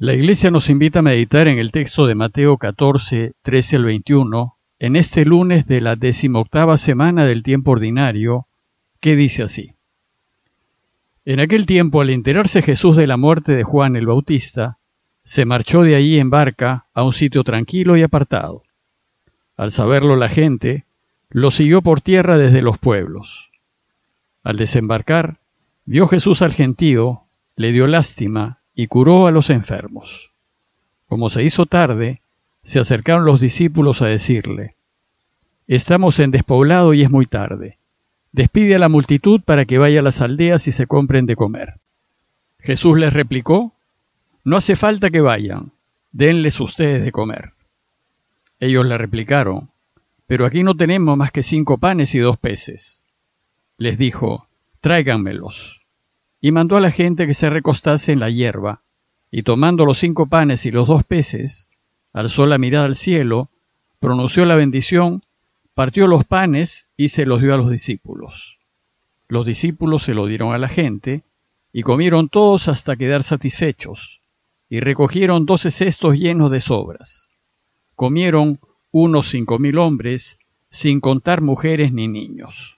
La Iglesia nos invita a meditar en el texto de Mateo 14, 13 al 21, en este lunes de la decimoctava semana del tiempo ordinario, que dice así. En aquel tiempo, al enterarse Jesús de la muerte de Juan el Bautista, se marchó de allí en barca a un sitio tranquilo y apartado. Al saberlo la gente, lo siguió por tierra desde los pueblos. Al desembarcar, vio Jesús al gentío, le dio lástima y curó a los enfermos. Como se hizo tarde, se acercaron los discípulos a decirle, Estamos en despoblado y es muy tarde. Despide a la multitud para que vaya a las aldeas y se compren de comer. Jesús les replicó, No hace falta que vayan, denles ustedes de comer. Ellos le replicaron, Pero aquí no tenemos más que cinco panes y dos peces. Les dijo, Tráiganmelos y mandó a la gente que se recostase en la hierba, y tomando los cinco panes y los dos peces, alzó la mirada al cielo, pronunció la bendición, partió los panes y se los dio a los discípulos. Los discípulos se lo dieron a la gente, y comieron todos hasta quedar satisfechos, y recogieron doce cestos llenos de sobras. Comieron unos cinco mil hombres, sin contar mujeres ni niños.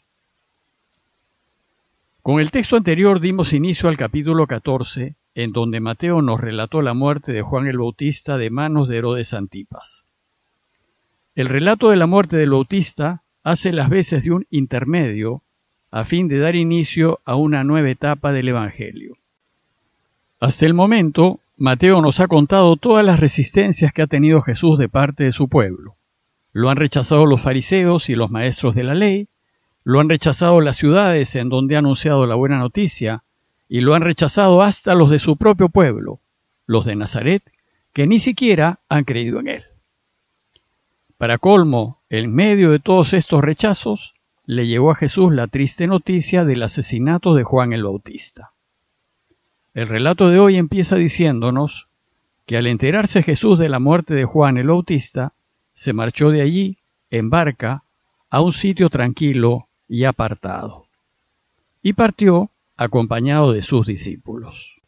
Con el texto anterior dimos inicio al capítulo 14, en donde Mateo nos relató la muerte de Juan el Bautista de manos de Herodes Antipas. El relato de la muerte del Bautista hace las veces de un intermedio a fin de dar inicio a una nueva etapa del Evangelio. Hasta el momento, Mateo nos ha contado todas las resistencias que ha tenido Jesús de parte de su pueblo. Lo han rechazado los fariseos y los maestros de la ley, lo han rechazado las ciudades en donde ha anunciado la buena noticia, y lo han rechazado hasta los de su propio pueblo, los de Nazaret, que ni siquiera han creído en él. Para colmo, en medio de todos estos rechazos, le llegó a Jesús la triste noticia del asesinato de Juan el Bautista. El relato de hoy empieza diciéndonos que al enterarse Jesús de la muerte de Juan el Bautista, se marchó de allí, en barca, a un sitio tranquilo y apartado. Y partió acompañado de sus discípulos.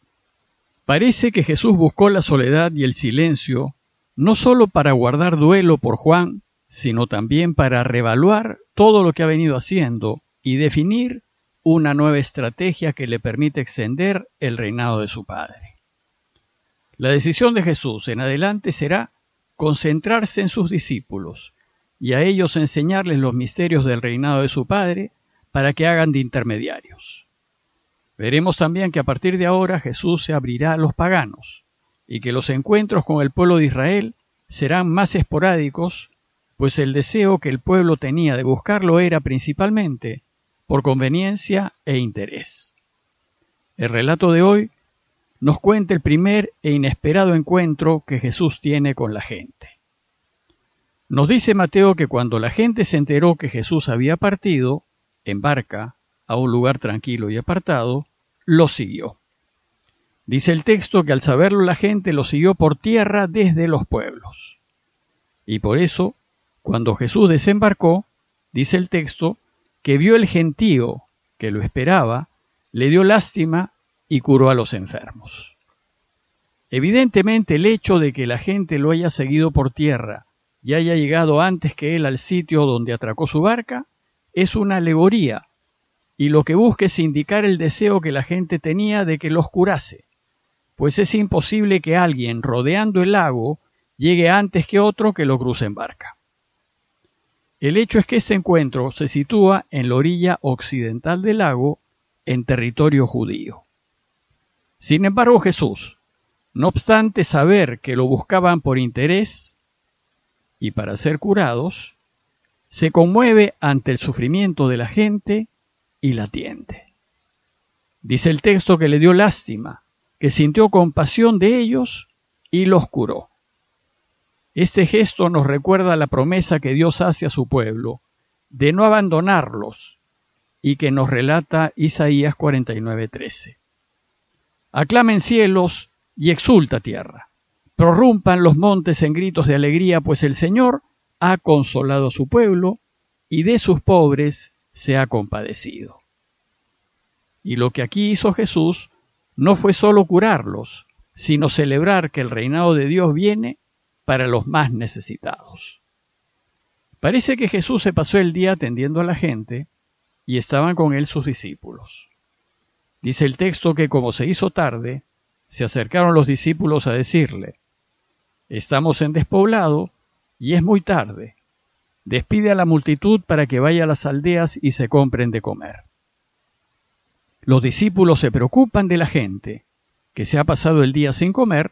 Parece que Jesús buscó la soledad y el silencio no sólo para guardar duelo por Juan, sino también para revaluar todo lo que ha venido haciendo y definir una nueva estrategia que le permite extender el reinado de su Padre. La decisión de Jesús en adelante será concentrarse en sus discípulos y a ellos enseñarles los misterios del reinado de su Padre para que hagan de intermediarios. Veremos también que a partir de ahora Jesús se abrirá a los paganos y que los encuentros con el pueblo de Israel serán más esporádicos, pues el deseo que el pueblo tenía de buscarlo era principalmente por conveniencia e interés. El relato de hoy nos cuenta el primer e inesperado encuentro que Jesús tiene con la gente. Nos dice Mateo que cuando la gente se enteró que Jesús había partido en barca a un lugar tranquilo y apartado, lo siguió. Dice el texto que al saberlo la gente lo siguió por tierra desde los pueblos. Y por eso, cuando Jesús desembarcó, dice el texto, que vio el gentío que lo esperaba, le dio lástima y curó a los enfermos. Evidentemente el hecho de que la gente lo haya seguido por tierra y haya llegado antes que él al sitio donde atracó su barca, es una alegoría, y lo que busca es indicar el deseo que la gente tenía de que los curase, pues es imposible que alguien rodeando el lago llegue antes que otro que lo cruce en barca. El hecho es que este encuentro se sitúa en la orilla occidental del lago, en territorio judío. Sin embargo, Jesús, no obstante saber que lo buscaban por interés, y para ser curados, se conmueve ante el sufrimiento de la gente y la atiende. Dice el texto que le dio lástima, que sintió compasión de ellos y los curó. Este gesto nos recuerda la promesa que Dios hace a su pueblo de no abandonarlos y que nos relata Isaías 49:13. Aclamen cielos y exulta tierra prorrumpan los montes en gritos de alegría, pues el Señor ha consolado a su pueblo y de sus pobres se ha compadecido. Y lo que aquí hizo Jesús no fue solo curarlos, sino celebrar que el reinado de Dios viene para los más necesitados. Parece que Jesús se pasó el día atendiendo a la gente y estaban con él sus discípulos. Dice el texto que como se hizo tarde, se acercaron los discípulos a decirle, Estamos en despoblado y es muy tarde. Despide a la multitud para que vaya a las aldeas y se compren de comer. Los discípulos se preocupan de la gente, que se ha pasado el día sin comer,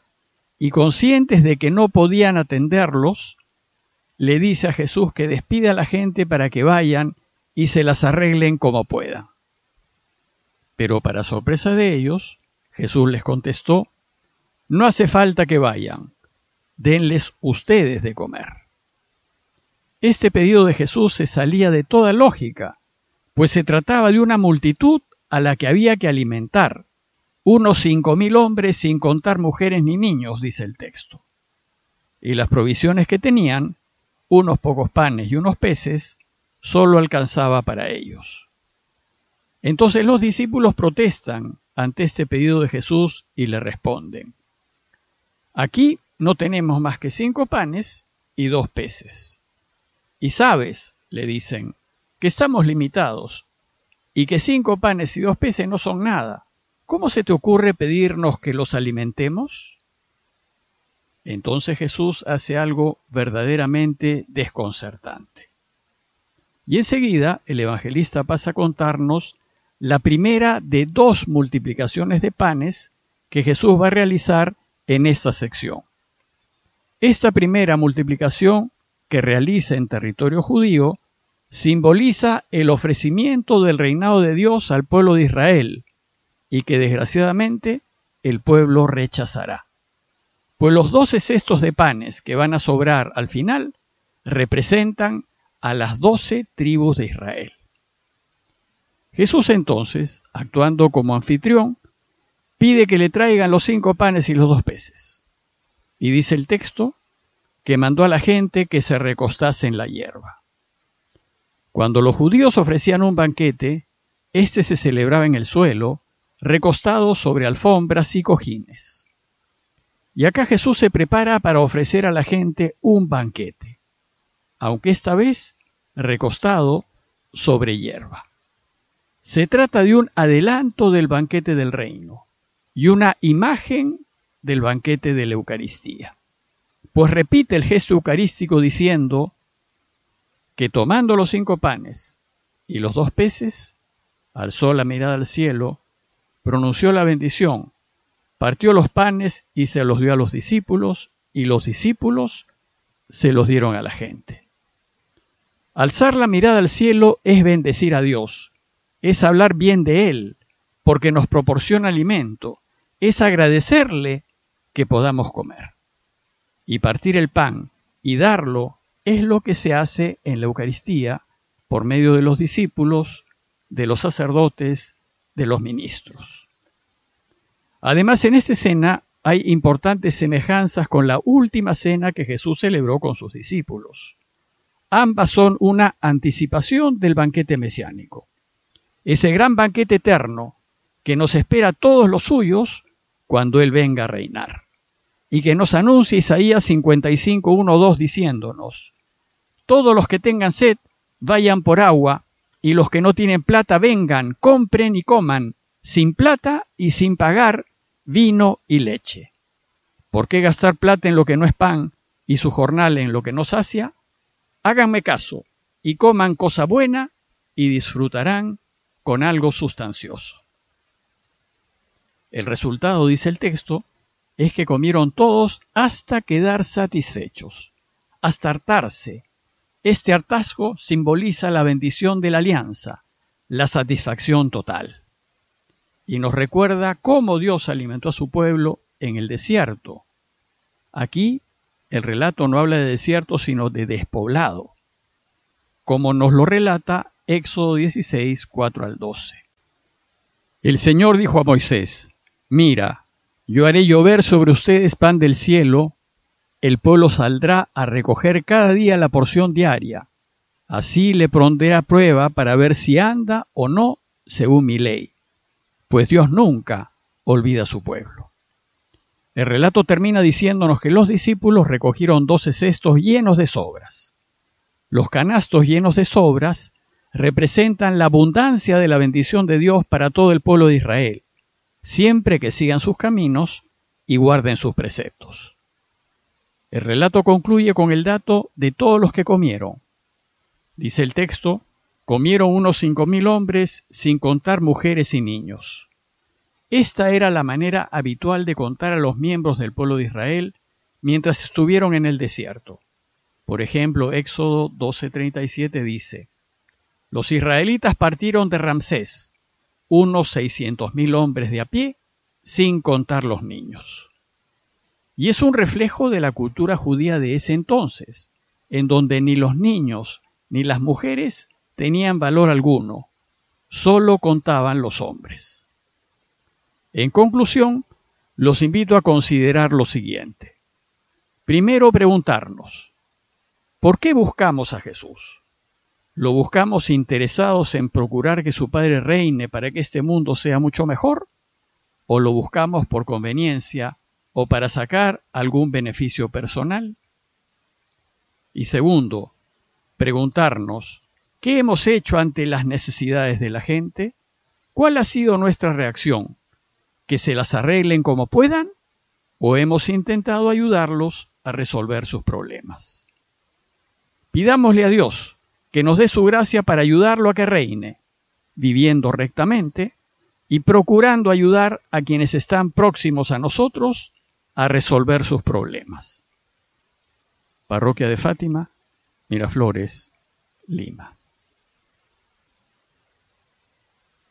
y conscientes de que no podían atenderlos, le dice a Jesús que despide a la gente para que vayan y se las arreglen como puedan. Pero para sorpresa de ellos, Jesús les contestó, no hace falta que vayan, denles ustedes de comer. Este pedido de Jesús se salía de toda lógica, pues se trataba de una multitud a la que había que alimentar, unos cinco mil hombres sin contar mujeres ni niños, dice el texto. Y las provisiones que tenían, unos pocos panes y unos peces, solo alcanzaba para ellos. Entonces los discípulos protestan ante este pedido de Jesús y le responden, aquí no tenemos más que cinco panes y dos peces. Y sabes, le dicen, que estamos limitados y que cinco panes y dos peces no son nada. ¿Cómo se te ocurre pedirnos que los alimentemos? Entonces Jesús hace algo verdaderamente desconcertante. Y enseguida el evangelista pasa a contarnos la primera de dos multiplicaciones de panes que Jesús va a realizar en esta sección. Esta primera multiplicación que realiza en territorio judío simboliza el ofrecimiento del reinado de Dios al pueblo de Israel y que desgraciadamente el pueblo rechazará. Pues los doce cestos de panes que van a sobrar al final representan a las doce tribus de Israel. Jesús entonces, actuando como anfitrión, pide que le traigan los cinco panes y los dos peces. Y dice el texto que mandó a la gente que se recostase en la hierba. Cuando los judíos ofrecían un banquete, éste se celebraba en el suelo, recostado sobre alfombras y cojines. Y acá Jesús se prepara para ofrecer a la gente un banquete, aunque esta vez recostado sobre hierba. Se trata de un adelanto del banquete del reino y una imagen del banquete de la Eucaristía. Pues repite el gesto eucarístico diciendo, que tomando los cinco panes y los dos peces, alzó la mirada al cielo, pronunció la bendición, partió los panes y se los dio a los discípulos, y los discípulos se los dieron a la gente. Alzar la mirada al cielo es bendecir a Dios, es hablar bien de Él, porque nos proporciona alimento, es agradecerle que podamos comer. Y partir el pan y darlo es lo que se hace en la Eucaristía por medio de los discípulos, de los sacerdotes, de los ministros. Además, en esta escena hay importantes semejanzas con la última cena que Jesús celebró con sus discípulos. Ambas son una anticipación del banquete mesiánico, ese gran banquete eterno que nos espera a todos los suyos cuando Él venga a reinar y que nos anuncia Isaías 55, 1, 2 diciéndonos, todos los que tengan sed, vayan por agua, y los que no tienen plata vengan, compren y coman, sin plata y sin pagar vino y leche. ¿Por qué gastar plata en lo que no es pan y su jornal en lo que no sacia? Háganme caso y coman cosa buena y disfrutarán con algo sustancioso. El resultado, dice el texto, es que comieron todos hasta quedar satisfechos, hasta hartarse. Este hartazgo simboliza la bendición de la alianza, la satisfacción total. Y nos recuerda cómo Dios alimentó a su pueblo en el desierto. Aquí el relato no habla de desierto, sino de despoblado, como nos lo relata Éxodo 16, 4 al 12. El Señor dijo a Moisés, Mira, yo haré llover sobre ustedes pan del cielo, el pueblo saldrá a recoger cada día la porción diaria. Así le pondré a prueba para ver si anda o no según mi ley, pues Dios nunca olvida a su pueblo. El relato termina diciéndonos que los discípulos recogieron doce cestos llenos de sobras. Los canastos llenos de sobras representan la abundancia de la bendición de Dios para todo el pueblo de Israel, siempre que sigan sus caminos y guarden sus preceptos. El relato concluye con el dato de todos los que comieron. Dice el texto, comieron unos cinco mil hombres sin contar mujeres y niños. Esta era la manera habitual de contar a los miembros del pueblo de Israel mientras estuvieron en el desierto. Por ejemplo, Éxodo 12:37 dice, Los israelitas partieron de Ramsés, unos seiscientos mil hombres de a pie, sin contar los niños. Y es un reflejo de la cultura judía de ese entonces, en donde ni los niños ni las mujeres tenían valor alguno, solo contaban los hombres. En conclusión, los invito a considerar lo siguiente. Primero preguntarnos, ¿por qué buscamos a Jesús? ¿Lo buscamos interesados en procurar que su Padre reine para que este mundo sea mucho mejor? ¿O lo buscamos por conveniencia o para sacar algún beneficio personal? Y segundo, preguntarnos, ¿qué hemos hecho ante las necesidades de la gente? ¿Cuál ha sido nuestra reacción? ¿Que se las arreglen como puedan? ¿O hemos intentado ayudarlos a resolver sus problemas? Pidámosle a Dios que nos dé su gracia para ayudarlo a que reine, viviendo rectamente y procurando ayudar a quienes están próximos a nosotros a resolver sus problemas. Parroquia de Fátima, Miraflores, Lima.